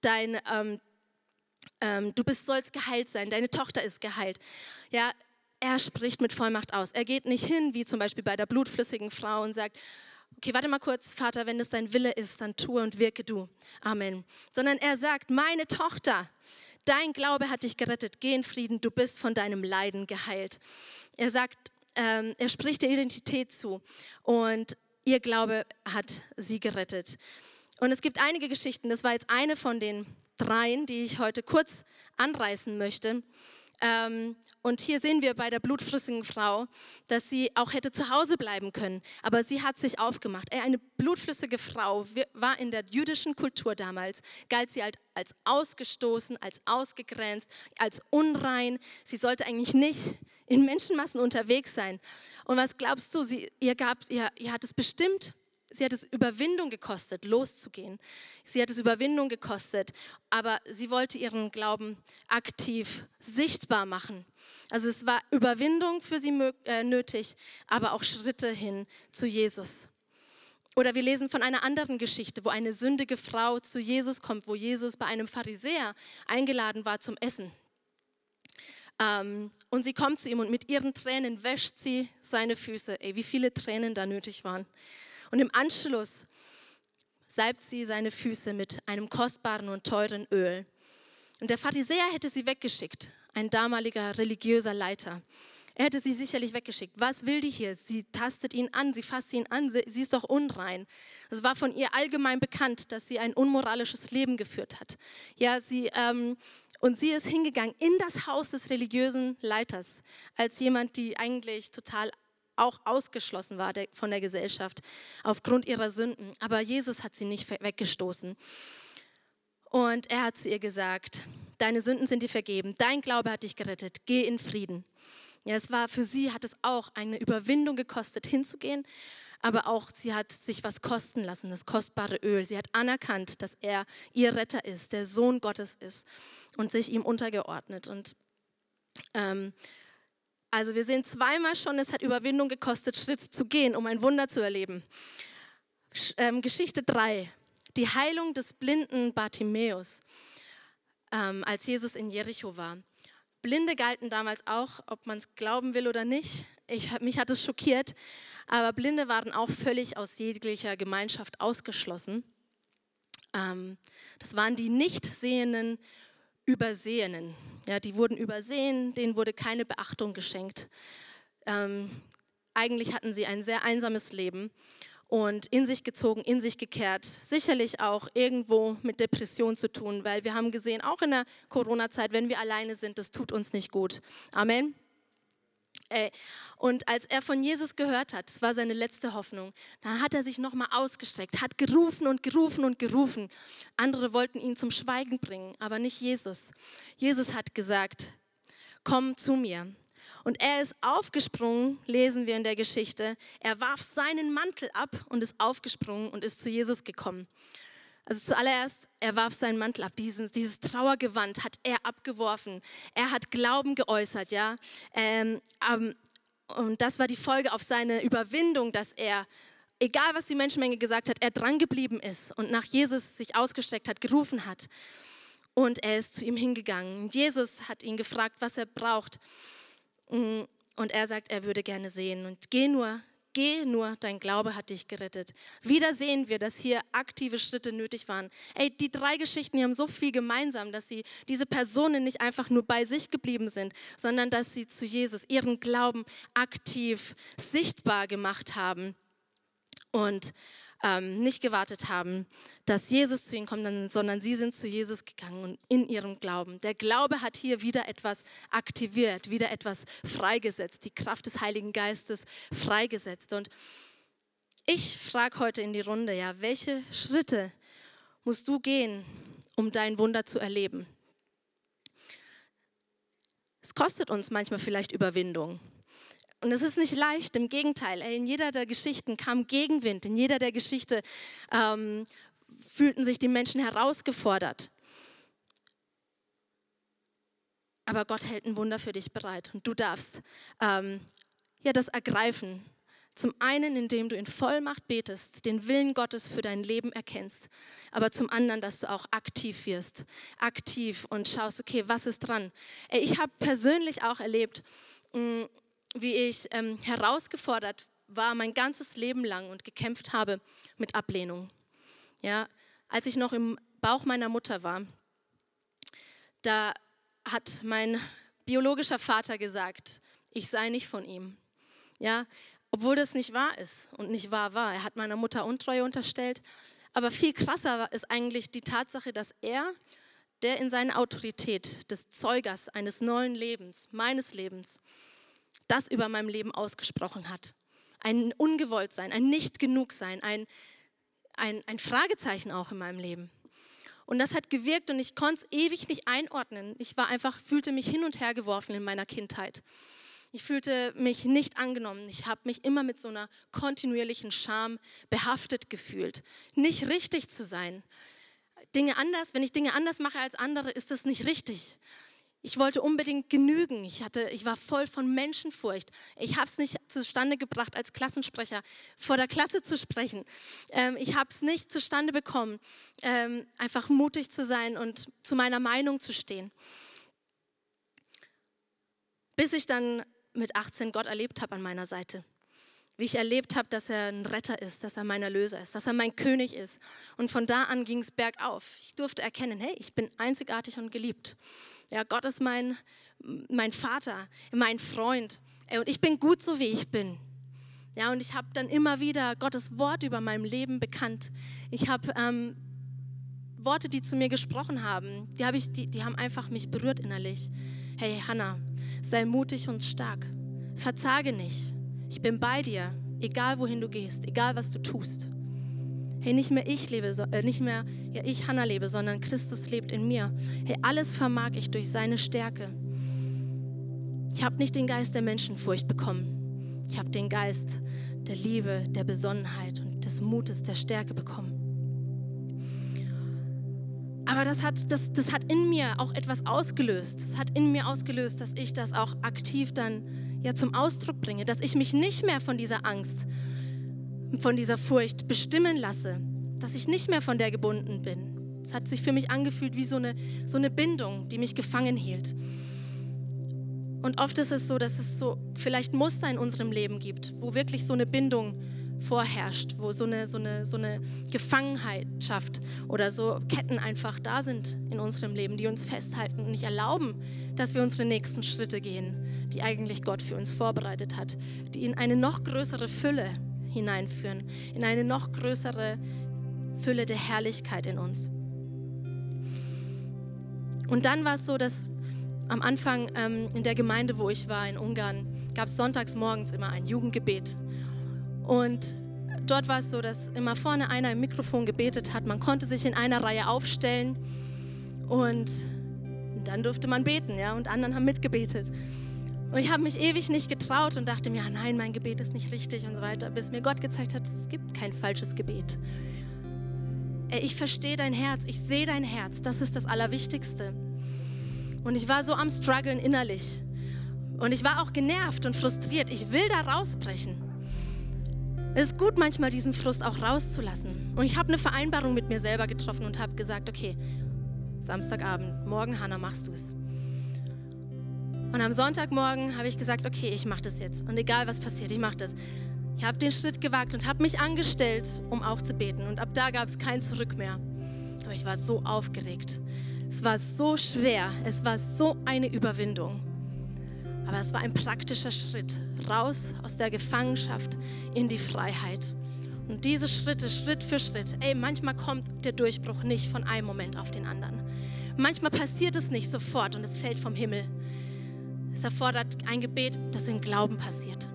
dein, ähm, ähm, du bist, sollst geheilt sein, deine Tochter ist geheilt. Ja, er spricht mit Vollmacht aus. Er geht nicht hin, wie zum Beispiel bei der blutflüssigen Frau und sagt, okay, warte mal kurz, Vater, wenn es dein Wille ist, dann tue und wirke du. Amen. Sondern er sagt, meine Tochter, dein Glaube hat dich gerettet, geh in Frieden, du bist von deinem Leiden geheilt. Er sagt, ähm, er spricht der Identität zu und ihr Glaube hat sie gerettet. Und es gibt einige Geschichten, das war jetzt eine von den dreien, die ich heute kurz anreißen möchte. Ähm, und hier sehen wir bei der blutflüssigen Frau, dass sie auch hätte zu Hause bleiben können, aber sie hat sich aufgemacht. Eine blutflüssige Frau war in der jüdischen Kultur damals, galt sie als ausgestoßen, als ausgegrenzt, als unrein. Sie sollte eigentlich nicht in Menschenmassen unterwegs sein. Und was glaubst du, sie, ihr, gab, ihr, ihr hat es bestimmt Sie hat es Überwindung gekostet, loszugehen. Sie hat es Überwindung gekostet, aber sie wollte ihren Glauben aktiv sichtbar machen. Also es war Überwindung für sie äh, nötig, aber auch Schritte hin zu Jesus. Oder wir lesen von einer anderen Geschichte, wo eine sündige Frau zu Jesus kommt, wo Jesus bei einem Pharisäer eingeladen war zum Essen. Ähm, und sie kommt zu ihm und mit ihren Tränen wäscht sie seine Füße. Ey, wie viele Tränen da nötig waren. Und im Anschluss salbt sie seine Füße mit einem kostbaren und teuren Öl. Und der Pharisäer hätte sie weggeschickt, ein damaliger religiöser Leiter. Er hätte sie sicherlich weggeschickt. Was will die hier? Sie tastet ihn an, sie fasst ihn an, sie ist doch unrein. Es war von ihr allgemein bekannt, dass sie ein unmoralisches Leben geführt hat. Ja, sie, ähm, und sie ist hingegangen in das Haus des religiösen Leiters als jemand, die eigentlich total auch ausgeschlossen war von der Gesellschaft aufgrund ihrer Sünden. Aber Jesus hat sie nicht weggestoßen. Und er hat zu ihr gesagt, deine Sünden sind dir vergeben, dein Glaube hat dich gerettet, geh in Frieden. Ja, es war für sie, hat es auch eine Überwindung gekostet, hinzugehen, aber auch sie hat sich was kosten lassen, das kostbare Öl. Sie hat anerkannt, dass er ihr Retter ist, der Sohn Gottes ist und sich ihm untergeordnet. Und ähm, also wir sehen zweimal schon, es hat Überwindung gekostet, Schritt zu gehen, um ein Wunder zu erleben. Ähm, Geschichte 3, die Heilung des blinden Bartimäus, ähm, als Jesus in Jericho war. Blinde galten damals auch, ob man es glauben will oder nicht. Ich, mich hat es schockiert, aber Blinde waren auch völlig aus jeglicher Gemeinschaft ausgeschlossen. Ähm, das waren die Nichtsehenden, Übersehenen. Ja, die wurden übersehen, denen wurde keine Beachtung geschenkt. Ähm, eigentlich hatten sie ein sehr einsames Leben und in sich gezogen, in sich gekehrt. Sicherlich auch irgendwo mit Depression zu tun, weil wir haben gesehen, auch in der Corona-Zeit, wenn wir alleine sind, das tut uns nicht gut. Amen. Äh, und als er von Jesus gehört hat, das war seine letzte Hoffnung, dann hat er sich nochmal ausgestreckt, hat gerufen und gerufen und gerufen. Andere wollten ihn zum Schweigen bringen, aber nicht Jesus. Jesus hat gesagt, komm zu mir. Und er ist aufgesprungen, lesen wir in der Geschichte. Er warf seinen Mantel ab und ist aufgesprungen und ist zu Jesus gekommen. Also zuallererst, er warf seinen Mantel ab, dieses, dieses Trauergewand hat er abgeworfen. Er hat Glauben geäußert, ja. Ähm, ähm, und das war die Folge auf seine Überwindung, dass er, egal was die Menschenmenge gesagt hat, er drangeblieben ist und nach Jesus sich ausgestreckt hat, gerufen hat. Und er ist zu ihm hingegangen. Jesus hat ihn gefragt, was er braucht. Mm, und er sagt, er würde gerne sehen. Und geh nur, geh nur, dein Glaube hat dich gerettet. Wieder sehen wir, dass hier aktive Schritte nötig waren. Ey, die drei Geschichten, die haben so viel gemeinsam, dass sie diese Personen nicht einfach nur bei sich geblieben sind, sondern dass sie zu Jesus ihren Glauben aktiv sichtbar gemacht haben. Und ähm, nicht gewartet haben, dass Jesus zu ihnen kommt, sondern sie sind zu Jesus gegangen und in ihrem Glauben. Der Glaube hat hier wieder etwas aktiviert, wieder etwas freigesetzt, die Kraft des Heiligen Geistes freigesetzt. Und ich frage heute in die Runde, ja, welche Schritte musst du gehen, um dein Wunder zu erleben? Es kostet uns manchmal vielleicht Überwindung. Und es ist nicht leicht, im Gegenteil. In jeder der Geschichten kam Gegenwind, in jeder der Geschichte ähm, fühlten sich die Menschen herausgefordert. Aber Gott hält ein Wunder für dich bereit und du darfst ähm, ja das ergreifen. Zum einen, indem du in Vollmacht betest, den Willen Gottes für dein Leben erkennst, aber zum anderen, dass du auch aktiv wirst, aktiv und schaust, okay, was ist dran? Ich habe persönlich auch erlebt, mh, mm, wie ich ähm, herausgefordert war mein ganzes Leben lang und gekämpft habe mit Ablehnung. Ja, als ich noch im Bauch meiner Mutter war, da hat mein biologischer Vater gesagt, ich sei nicht von ihm. Ja, obwohl das nicht wahr ist und nicht wahr war. Er hat meiner Mutter Untreue unterstellt. Aber viel krasser ist eigentlich die Tatsache, dass er, der in seiner Autorität des Zeugers eines neuen Lebens, meines Lebens, das über meinem Leben ausgesprochen hat. Ein Ungewolltsein, ein Nicht-Genug-Sein, ein, ein, ein Fragezeichen auch in meinem Leben. Und das hat gewirkt und ich konnte es ewig nicht einordnen. Ich war einfach, fühlte mich hin und her geworfen in meiner Kindheit. Ich fühlte mich nicht angenommen. Ich habe mich immer mit so einer kontinuierlichen Scham behaftet gefühlt, nicht richtig zu sein. Dinge anders, wenn ich Dinge anders mache als andere, ist das nicht richtig. Ich wollte unbedingt genügen. Ich, hatte, ich war voll von Menschenfurcht. Ich habe es nicht zustande gebracht, als Klassensprecher vor der Klasse zu sprechen. Ähm, ich habe es nicht zustande bekommen, ähm, einfach mutig zu sein und zu meiner Meinung zu stehen. Bis ich dann mit 18 Gott erlebt habe an meiner Seite. Wie ich erlebt habe, dass er ein Retter ist, dass er mein Erlöser ist, dass er mein König ist. Und von da an ging es bergauf. Ich durfte erkennen, hey, ich bin einzigartig und geliebt. Ja, Gott ist mein, mein Vater, mein Freund. Und ich bin gut so, wie ich bin. Ja, und ich habe dann immer wieder Gottes Wort über meinem Leben bekannt. Ich habe ähm, Worte, die zu mir gesprochen haben, die, hab ich, die, die haben einfach mich berührt innerlich. Hey Hannah, sei mutig und stark. Verzage nicht. Ich bin bei dir, egal wohin du gehst, egal was du tust. Hey, nicht mehr ich lebe, äh, nicht mehr ja, ich Hannah lebe, sondern Christus lebt in mir. Hey, alles vermag ich durch seine Stärke. Ich habe nicht den Geist der Menschenfurcht bekommen. Ich habe den Geist der Liebe, der Besonnenheit und des Mutes, der Stärke bekommen. Aber das hat, das, das hat in mir auch etwas ausgelöst. Das hat in mir ausgelöst, dass ich das auch aktiv dann ja zum Ausdruck bringe, dass ich mich nicht mehr von dieser Angst, von dieser Furcht bestimmen lasse, dass ich nicht mehr von der gebunden bin. Es hat sich für mich angefühlt wie so eine, so eine Bindung, die mich gefangen hielt. Und oft ist es so, dass es so vielleicht Muster in unserem Leben gibt, wo wirklich so eine Bindung vorherrscht, wo so eine, so eine, so eine Gefangenheit schafft oder so Ketten einfach da sind in unserem Leben, die uns festhalten und nicht erlauben, dass wir unsere nächsten Schritte gehen, die eigentlich Gott für uns vorbereitet hat, die in eine noch größere Fülle hineinführen, in eine noch größere Fülle der Herrlichkeit in uns. Und dann war es so, dass am Anfang ähm, in der Gemeinde, wo ich war in Ungarn, gab es sonntags morgens immer ein Jugendgebet. Und dort war es so, dass immer vorne einer im Mikrofon gebetet hat. Man konnte sich in einer Reihe aufstellen und dann durfte man beten, ja, und anderen haben mitgebetet. Und ich habe mich ewig nicht getraut und dachte mir, nein, mein Gebet ist nicht richtig und so weiter, bis mir Gott gezeigt hat, es gibt kein falsches Gebet. Ich verstehe dein Herz, ich sehe dein Herz, das ist das Allerwichtigste. Und ich war so am struggeln innerlich. Und ich war auch genervt und frustriert. Ich will da rausbrechen. Es ist gut, manchmal diesen Frust auch rauszulassen. Und ich habe eine Vereinbarung mit mir selber getroffen und habe gesagt, okay, Samstagabend, morgen, Hannah, machst du es. Und am Sonntagmorgen habe ich gesagt, okay, ich mache das jetzt. Und egal was passiert, ich mache das. Ich habe den Schritt gewagt und habe mich angestellt, um auch zu beten. Und ab da gab es kein Zurück mehr. Aber ich war so aufgeregt. Es war so schwer. Es war so eine Überwindung. Aber es war ein praktischer Schritt raus aus der Gefangenschaft in die Freiheit. Und diese Schritte, Schritt für Schritt, ey, manchmal kommt der Durchbruch nicht von einem Moment auf den anderen. Manchmal passiert es nicht sofort und es fällt vom Himmel. Es erfordert ein Gebet, das im Glauben passiert.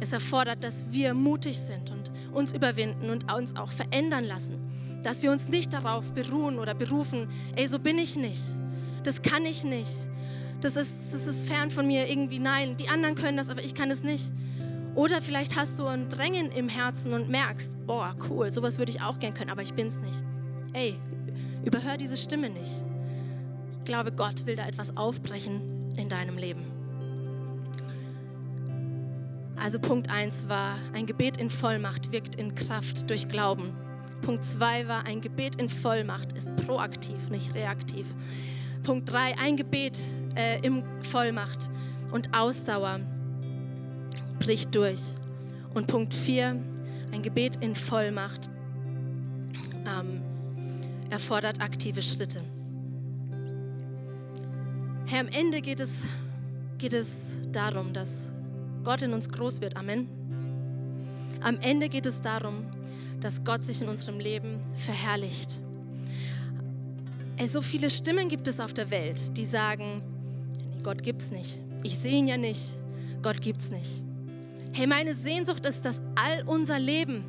Es erfordert, dass wir mutig sind und uns überwinden und uns auch verändern lassen. Dass wir uns nicht darauf beruhen oder berufen, ey, so bin ich nicht. Das kann ich nicht. Das ist, das ist fern von mir irgendwie. Nein, die anderen können das, aber ich kann es nicht. Oder vielleicht hast du ein Drängen im Herzen und merkst, boah, cool, sowas würde ich auch gern können, aber ich bin es nicht. Ey, überhör diese Stimme nicht. Ich glaube, Gott will da etwas aufbrechen in deinem Leben. Also Punkt 1 war, ein Gebet in Vollmacht wirkt in Kraft durch Glauben. Punkt 2 war, ein Gebet in Vollmacht ist proaktiv, nicht reaktiv. Punkt 3, ein Gebet äh, in Vollmacht und Ausdauer bricht durch. Und Punkt 4, ein Gebet in Vollmacht ähm, erfordert aktive Schritte. Herr, am Ende geht es, geht es darum, dass Gott in uns groß wird. Amen. Am Ende geht es darum, dass Gott sich in unserem Leben verherrlicht. Ey, so viele Stimmen gibt es auf der Welt, die sagen, Gott gibt's nicht. Ich sehe ihn ja nicht. Gott gibt's nicht. Hey, meine Sehnsucht ist, dass all unser Leben,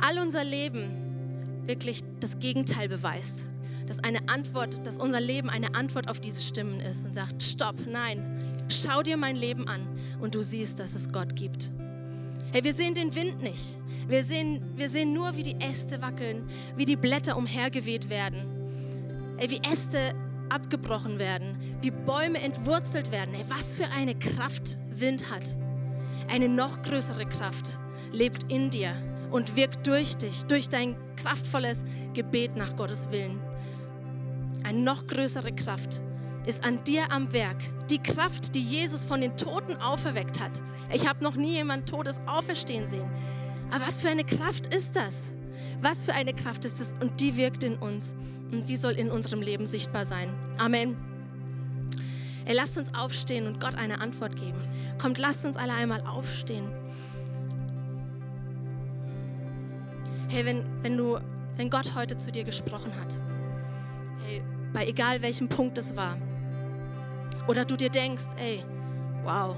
all unser Leben wirklich das Gegenteil beweist. Dass eine Antwort, dass unser Leben eine Antwort auf diese Stimmen ist und sagt, stopp, nein, schau dir mein Leben an und du siehst, dass es Gott gibt. Hey, wir sehen den Wind nicht. Wir sehen, wir sehen nur, wie die Äste wackeln, wie die Blätter umhergeweht werden. Hey, wie Äste abgebrochen werden, wie Bäume entwurzelt werden. Hey, was für eine Kraft Wind hat. Eine noch größere Kraft lebt in dir und wirkt durch dich, durch dein kraftvolles Gebet nach Gottes Willen. Eine noch größere Kraft ist an dir am Werk. Die Kraft, die Jesus von den Toten auferweckt hat. Ich habe noch nie jemand Todes auferstehen sehen. Aber was für eine Kraft ist das? Was für eine Kraft ist das? Und die wirkt in uns. Und die soll in unserem Leben sichtbar sein. Amen. Ey, lasst uns aufstehen und Gott eine Antwort geben. Kommt, lasst uns alle einmal aufstehen. Hey, wenn, wenn, du, wenn Gott heute zu dir gesprochen hat, hey, bei egal welchem Punkt es war, oder du dir denkst, ey, wow,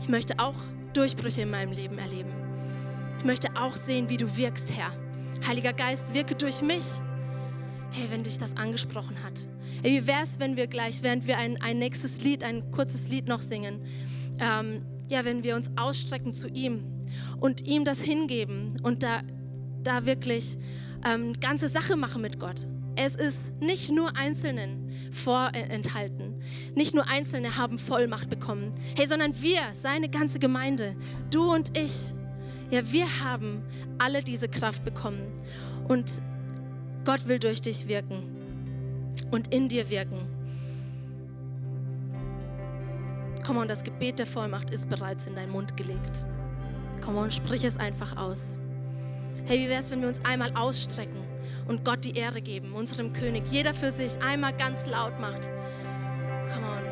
ich möchte auch Durchbrüche in meinem Leben erleben. Ich möchte auch sehen, wie du wirkst, Herr. Heiliger Geist, wirke durch mich. Hey, wenn dich das angesprochen hat. Hey, wie wäre es, wenn wir gleich, während wir ein, ein nächstes Lied, ein kurzes Lied noch singen, ähm, ja, wenn wir uns ausstrecken zu ihm und ihm das hingeben und da, da wirklich ähm, ganze Sache machen mit Gott. Es ist nicht nur Einzelnen vorenthalten. Nicht nur Einzelne haben Vollmacht bekommen. Hey, sondern wir, seine ganze Gemeinde, du und ich, ja, wir haben alle diese Kraft bekommen. Und Gott will durch dich wirken und in dir wirken. Komm on, das Gebet der Vollmacht ist bereits in deinen Mund gelegt. Komm on, sprich es einfach aus. Hey, wie wäre es, wenn wir uns einmal ausstrecken und Gott die Ehre geben, unserem König, jeder für sich einmal ganz laut macht. Come on.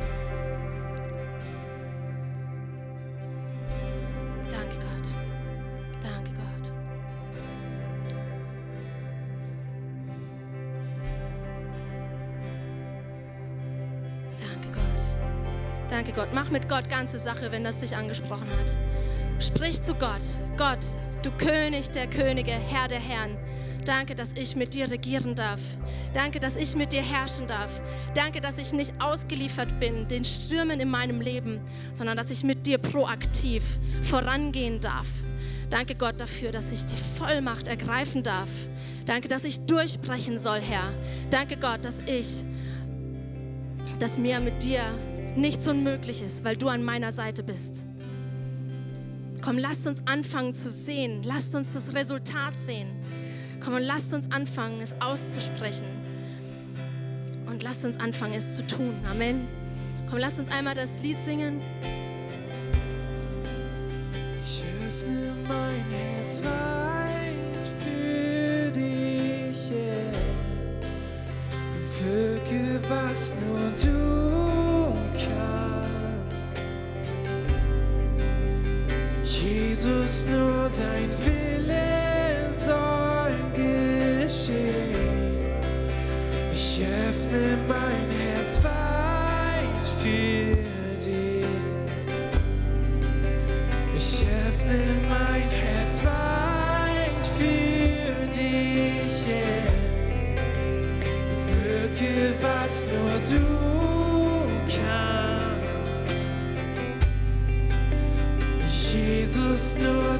Gott. Mach mit Gott ganze Sache, wenn das dich angesprochen hat. Sprich zu Gott. Gott, du König der Könige, Herr der Herren. Danke, dass ich mit dir regieren darf. Danke, dass ich mit dir herrschen darf. Danke, dass ich nicht ausgeliefert bin den Stürmen in meinem Leben, sondern dass ich mit dir proaktiv vorangehen darf. Danke Gott dafür, dass ich die Vollmacht ergreifen darf. Danke, dass ich durchbrechen soll, Herr. Danke Gott, dass ich, dass mir mit dir nichts unmöglich ist, weil du an meiner Seite bist. Komm, lasst uns anfangen zu sehen. Lasst uns das Resultat sehen. Komm und lasst uns anfangen, es auszusprechen. Und lasst uns anfangen, es zu tun. Amen. Komm, lasst uns einmal das Lied singen. Ich öffne mein Herz weit für dich, yeah. Bewirke, was nur du kannst. Jesus, nur dein Wille soll geschehen. Ich öffne mein Herz weit für dich. Ich öffne mein Herz weit für dich, yeah. Wirke, was nur du Jesus, nur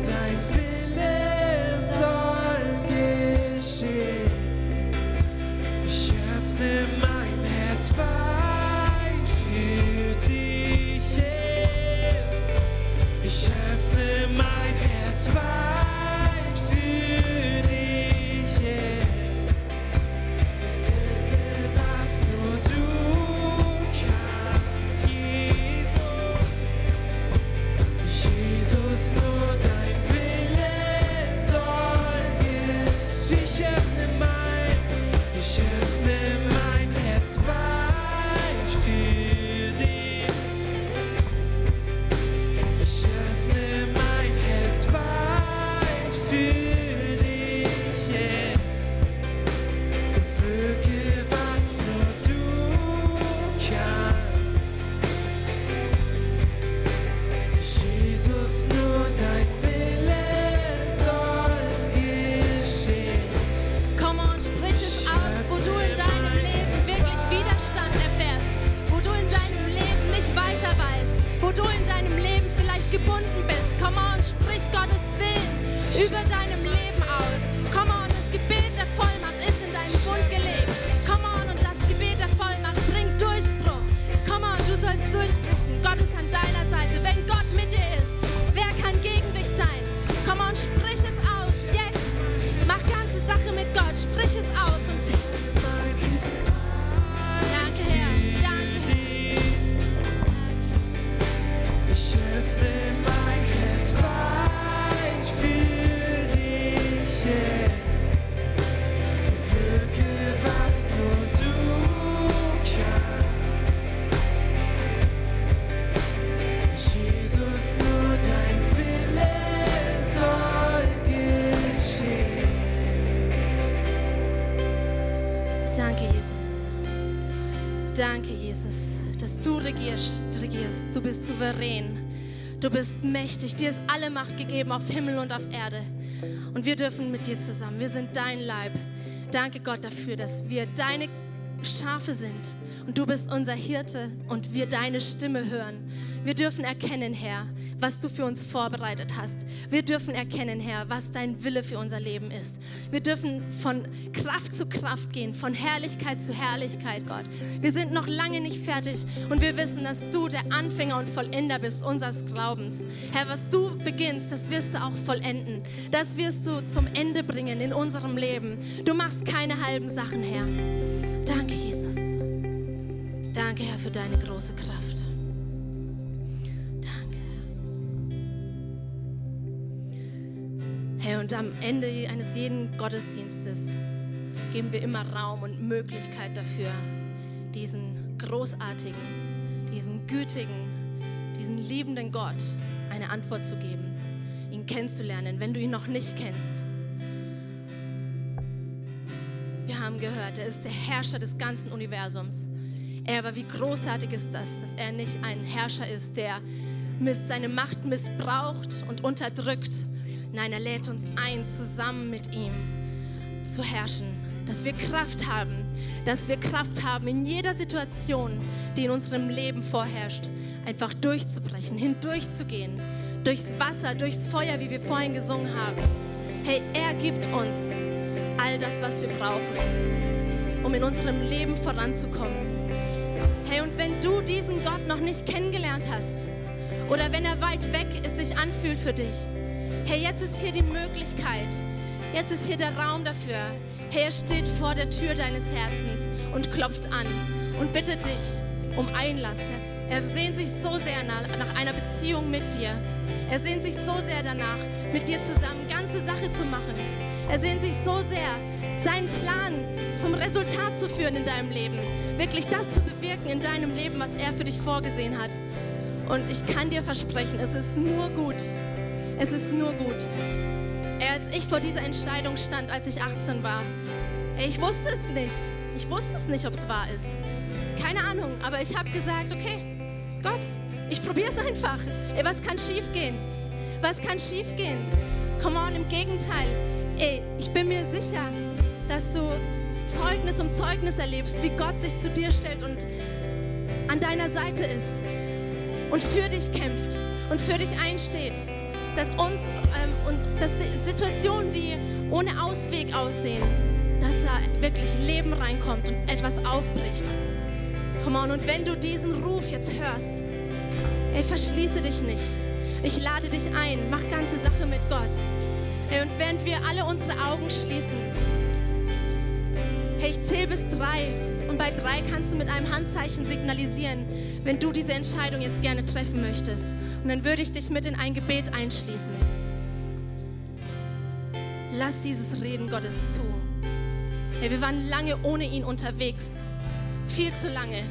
souverän. Du bist mächtig. Dir ist alle Macht gegeben auf Himmel und auf Erde. Und wir dürfen mit dir zusammen. Wir sind dein Leib. Danke Gott dafür, dass wir deine Schafe sind. Und du bist unser Hirte und wir deine Stimme hören. Wir dürfen erkennen, Herr, was du für uns vorbereitet hast. Wir dürfen erkennen, Herr, was dein Wille für unser Leben ist. Wir dürfen von Kraft zu Kraft gehen, von Herrlichkeit zu Herrlichkeit, Gott. Wir sind noch lange nicht fertig und wir wissen, dass du der Anfänger und Vollender bist unseres Glaubens. Herr, was du beginnst, das wirst du auch vollenden. Das wirst du zum Ende bringen in unserem Leben. Du machst keine halben Sachen, Herr. Danke, Jesus. Danke, Herr, für deine große Kraft. Herr, und am Ende eines jeden Gottesdienstes geben wir immer Raum und Möglichkeit dafür, diesen großartigen, diesen gütigen, diesen liebenden Gott eine Antwort zu geben, ihn kennenzulernen, wenn du ihn noch nicht kennst. Wir haben gehört, er ist der Herrscher des ganzen Universums. Er aber wie großartig ist das, dass er nicht ein Herrscher ist, der seine Macht missbraucht und unterdrückt. Nein, er lädt uns ein, zusammen mit ihm zu herrschen. Dass wir Kraft haben, dass wir Kraft haben, in jeder Situation, die in unserem Leben vorherrscht, einfach durchzubrechen, hindurchzugehen. Durchs Wasser, durchs Feuer, wie wir vorhin gesungen haben. Hey, er gibt uns all das, was wir brauchen, um in unserem Leben voranzukommen. Hey, und wenn du diesen Gott noch nicht kennengelernt hast oder wenn er weit weg ist, sich anfühlt für dich, hey, jetzt ist hier die Möglichkeit, jetzt ist hier der Raum dafür. Hey, er steht vor der Tür deines Herzens und klopft an und bittet dich um Einlass. Er sehnt sich so sehr nach einer Beziehung mit dir. Er sehnt sich so sehr danach, mit dir zusammen ganze Sache zu machen. Er sehnt sich so sehr, seinen Plan zum Resultat zu führen in deinem Leben. Wirklich das zu bewirken in deinem Leben, was er für dich vorgesehen hat. Und ich kann dir versprechen, es ist nur gut. Es ist nur gut. Ey, als ich vor dieser Entscheidung stand, als ich 18 war, ey, ich wusste es nicht. Ich wusste es nicht, ob es wahr ist. Keine Ahnung, aber ich habe gesagt, okay, Gott, ich probiere es einfach. Ey, was kann schiefgehen? Was kann schiefgehen? Come on, im Gegenteil. Ey, ich bin mir sicher, dass du Zeugnis um Zeugnis erlebst, wie Gott sich zu dir stellt und an deiner Seite ist und für dich kämpft und für dich einsteht. Dass uns ähm, und dass Situationen, die ohne Ausweg aussehen, dass da wirklich Leben reinkommt und etwas aufbricht. Come on, und wenn du diesen Ruf jetzt hörst, ey, verschließe dich nicht. Ich lade dich ein, mach ganze Sache mit Gott. Hey, und während wir alle unsere Augen schließen, hey, ich zähle bis drei. Und bei drei kannst du mit einem Handzeichen signalisieren, wenn du diese Entscheidung jetzt gerne treffen möchtest. Und dann würde ich dich mit in ein Gebet einschließen. Lass dieses Reden Gottes zu. Hey, wir waren lange ohne ihn unterwegs. Viel zu lange.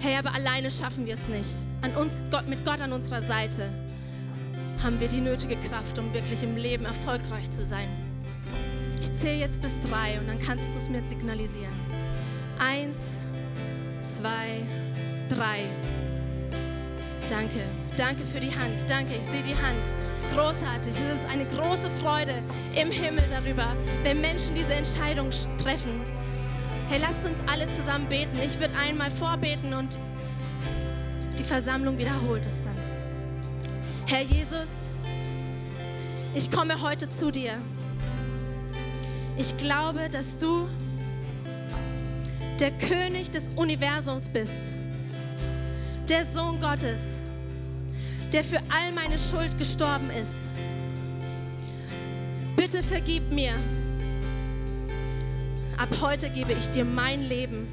Hey, aber alleine schaffen wir es nicht. An uns, Gott, mit Gott an unserer Seite haben wir die nötige Kraft, um wirklich im Leben erfolgreich zu sein. Ich zähle jetzt bis drei und dann kannst du es mir signalisieren. Eins, zwei, drei. Danke. Danke für die Hand. Danke, ich sehe die Hand. Großartig. Es ist eine große Freude im Himmel darüber, wenn Menschen diese Entscheidung treffen. Hey, lasst uns alle zusammen beten. Ich würde einmal vorbeten und die Versammlung wiederholt es dann. Herr Jesus, ich komme heute zu dir. Ich glaube, dass du der König des Universums bist, der Sohn Gottes, der für all meine Schuld gestorben ist. Bitte vergib mir. Ab heute gebe ich dir mein Leben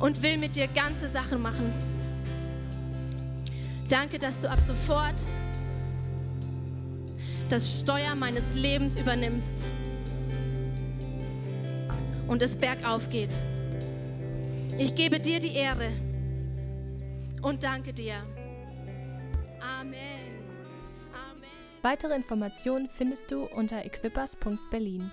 und will mit dir ganze Sachen machen. Danke, dass du ab sofort das Steuer meines Lebens übernimmst und es bergauf geht. Ich gebe dir die Ehre und danke dir. Amen. Amen. Weitere Informationen findest du unter equippers.berlin.